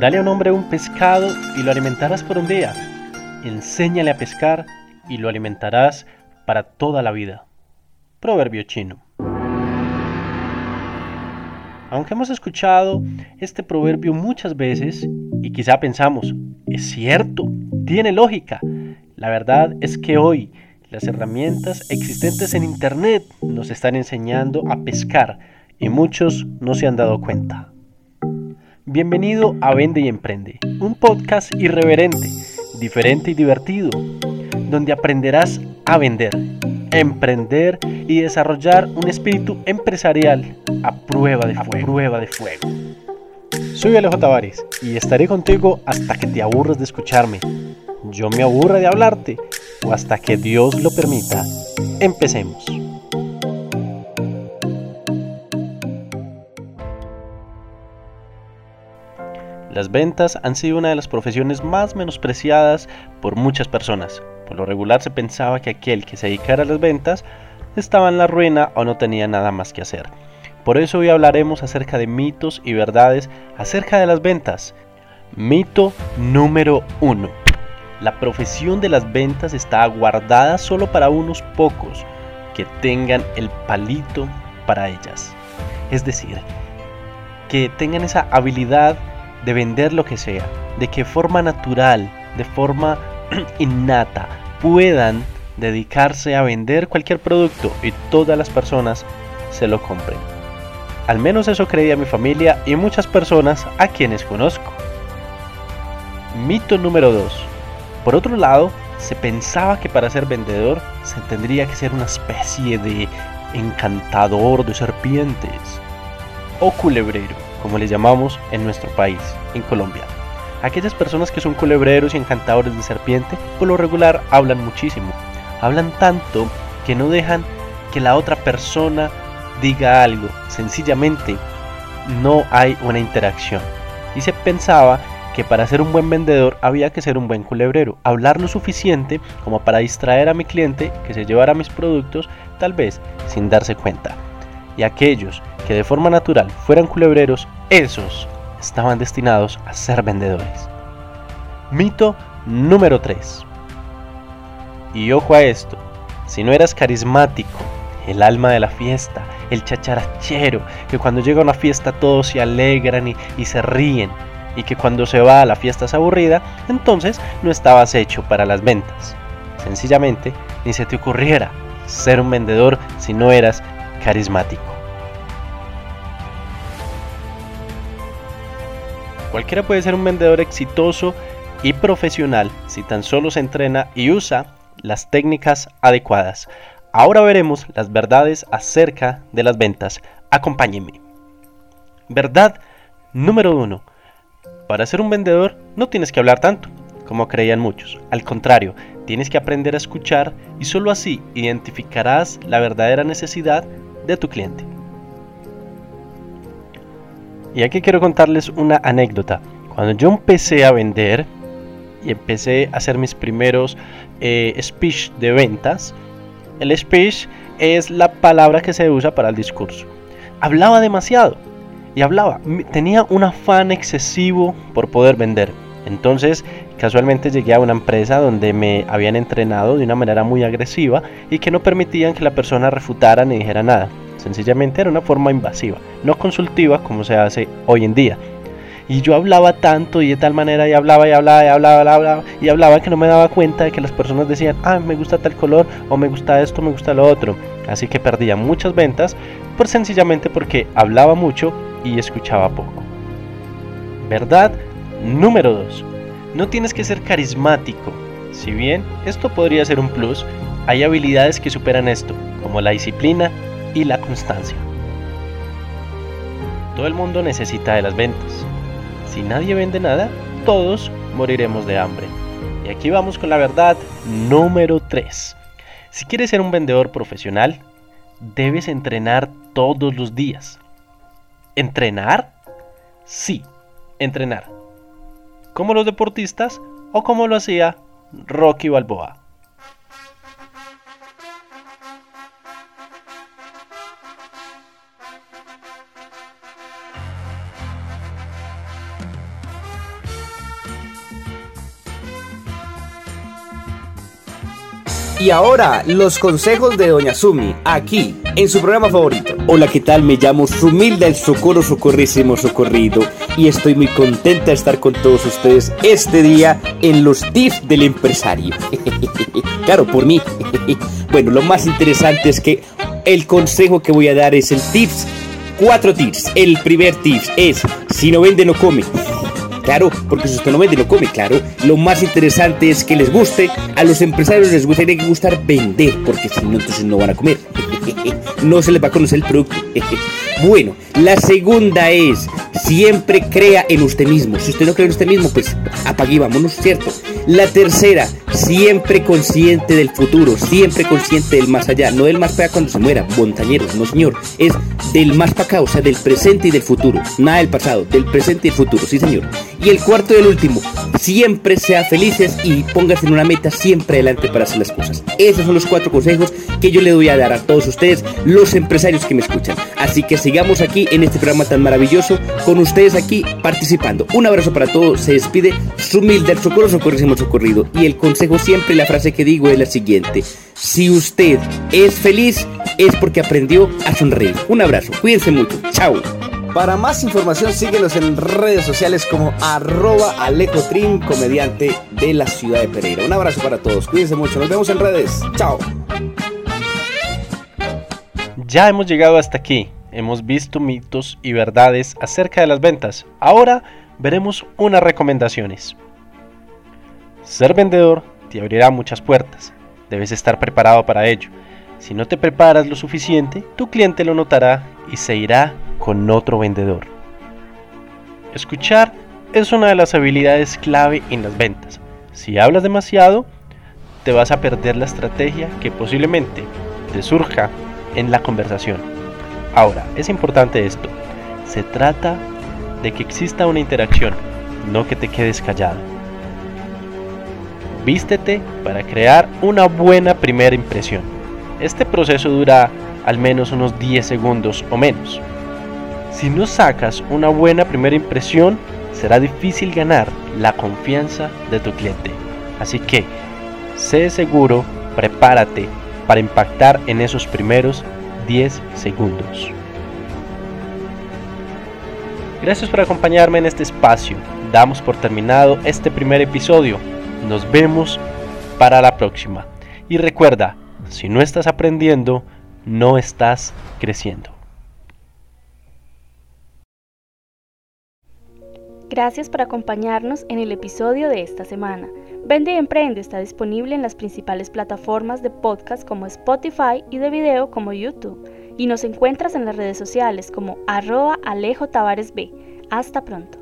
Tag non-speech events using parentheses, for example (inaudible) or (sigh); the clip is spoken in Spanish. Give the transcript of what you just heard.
Dale a un hombre un pescado y lo alimentarás por un día. Enséñale a pescar y lo alimentarás para toda la vida. Proverbio chino. Aunque hemos escuchado este proverbio muchas veces y quizá pensamos, es cierto, tiene lógica, la verdad es que hoy las herramientas existentes en Internet nos están enseñando a pescar y muchos no se han dado cuenta. Bienvenido a Vende y Emprende, un podcast irreverente, diferente y divertido, donde aprenderás a vender, emprender y desarrollar un espíritu empresarial a prueba de fuego. Prueba de fuego. Soy Alejo Tavares y estaré contigo hasta que te aburras de escucharme. Yo me aburra de hablarte o hasta que Dios lo permita. Empecemos. Las ventas han sido una de las profesiones más menospreciadas por muchas personas. Por lo regular se pensaba que aquel que se dedicara a las ventas estaba en la ruina o no tenía nada más que hacer. Por eso hoy hablaremos acerca de mitos y verdades acerca de las ventas. Mito número 1. La profesión de las ventas está guardada solo para unos pocos que tengan el palito para ellas. Es decir, que tengan esa habilidad de vender lo que sea, de que forma natural, de forma (clears throat) innata, puedan dedicarse a vender cualquier producto y todas las personas se lo compren. Al menos eso creía mi familia y muchas personas a quienes conozco. Mito número 2. Por otro lado, se pensaba que para ser vendedor se tendría que ser una especie de encantador de serpientes o culebrero como les llamamos en nuestro país, en Colombia. Aquellas personas que son culebreros y encantadores de serpiente, por lo regular hablan muchísimo. Hablan tanto que no dejan que la otra persona diga algo. Sencillamente no hay una interacción. Y se pensaba que para ser un buen vendedor había que ser un buen culebrero, hablar lo suficiente como para distraer a mi cliente que se llevara mis productos, tal vez sin darse cuenta. Y aquellos que de forma natural fueran culebreros, esos estaban destinados a ser vendedores. Mito número 3. Y ojo a esto, si no eras carismático, el alma de la fiesta, el chacharachero, que cuando llega a una fiesta todos se alegran y, se ríen, y que cuando se va a la fiesta es aburrida, entonces no estabas hecho para las ventas. Sencillamente, ni se te ocurriera ser un vendedor si no eras carismático. Cualquiera puede ser un vendedor exitoso y profesional si tan solo se entrena y usa las técnicas adecuadas. Ahora veremos las verdades acerca de las ventas. Acompáñenme. Verdad número 1. Para ser un vendedor no tienes que hablar tanto, como creían muchos. Al contrario, tienes que aprender a escuchar y solo así identificarás la verdadera necesidad de tu cliente. Y aquí quiero contarles una anécdota. Cuando yo empecé a vender y empecé a hacer mis primeros eh, speech de ventas, el speech es la palabra que se usa para el discurso. Hablaba demasiado y hablaba, tenía un afán excesivo por poder vender. Entonces, casualmente llegué a una empresa donde me habían entrenado de una manera muy agresiva y que no permitían que la persona refutara ni dijera nada. Sencillamente era una forma invasiva, no consultiva como se hace hoy en día. Y yo hablaba tanto y de tal manera y hablaba y hablaba y hablaba, y hablaba y hablaba que no me daba cuenta de que las personas decían, ah, me gusta tal color o me gusta esto, me gusta lo otro. Así que perdía muchas ventas por sencillamente porque hablaba mucho y escuchaba poco. ¿Verdad? Número 2. No tienes que ser carismático. Si bien esto podría ser un plus, hay habilidades que superan esto, como la disciplina y la constancia. Todo el mundo necesita de las ventas. Si nadie vende nada, todos moriremos de hambre. Y aquí vamos con la verdad número 3. Si quieres ser un vendedor profesional, debes entrenar todos los días. ¿Entrenar? Sí, entrenar como los deportistas o como lo hacía Rocky Balboa. Y ahora, los consejos de Doña Sumi, aquí en su programa favorito. Hola, ¿qué tal? Me llamo Sumilda el Socorro Socorrísimo Socorrido y estoy muy contenta de estar con todos ustedes este día en los tips del empresario. (laughs) claro, por mí. (laughs) bueno, lo más interesante es que el consejo que voy a dar es el tips. Cuatro tips. El primer tips es, si no vende, no come. Claro, porque si usted no vende, no come, claro. Lo más interesante es que les guste. A los empresarios les gustaría que gustar vender, porque si no, entonces no van a comer. (laughs) no se les va a conocer el producto. (laughs) bueno, la segunda es, siempre crea en usted mismo. Si usted no cree en usted mismo, pues apague y vámonos, ¿cierto? La tercera, siempre consciente del futuro, siempre consciente del más allá, no del más para cuando se muera, montañeros, no señor, es del más para acá, o sea, del presente y del futuro, nada del pasado, del presente y del futuro, sí señor. Y el cuarto y el último, siempre sea felices y póngase en una meta siempre adelante para hacer las cosas. Esos son los cuatro consejos que yo le doy a dar a todos ustedes, los empresarios que me escuchan. Así que sigamos aquí en este programa tan maravilloso, con ustedes aquí participando. Un abrazo para todos, se despide su humilde socorro, socorrísimo socorrido. Y el consejo siempre, la frase que digo es la siguiente. Si usted es feliz, es porque aprendió a sonreír. Un abrazo, cuídense mucho, chao. Para más información síguenos en redes sociales como arroba alejotrin, comediante de la ciudad de Pereira. Un abrazo para todos, cuídense mucho, nos vemos en redes, chao. Ya hemos llegado hasta aquí, hemos visto mitos y verdades acerca de las ventas. Ahora veremos unas recomendaciones. Ser vendedor te abrirá muchas puertas, debes estar preparado para ello. Si no te preparas lo suficiente, tu cliente lo notará y se irá con otro vendedor. Escuchar es una de las habilidades clave en las ventas. Si hablas demasiado, te vas a perder la estrategia que posiblemente te surja en la conversación. Ahora, es importante esto. Se trata de que exista una interacción, no que te quedes callado. Vístete para crear una buena primera impresión. Este proceso dura al menos unos 10 segundos o menos. Si no sacas una buena primera impresión, será difícil ganar la confianza de tu cliente. Así que, sé seguro, prepárate para impactar en esos primeros 10 segundos. Gracias por acompañarme en este espacio. Damos por terminado este primer episodio. Nos vemos para la próxima. Y recuerda, si no estás aprendiendo, no estás creciendo. Gracias por acompañarnos en el episodio de esta semana. Vende y Emprende está disponible en las principales plataformas de podcast como Spotify y de video como YouTube. Y nos encuentras en las redes sociales como arroba Alejo Tavares B. Hasta pronto.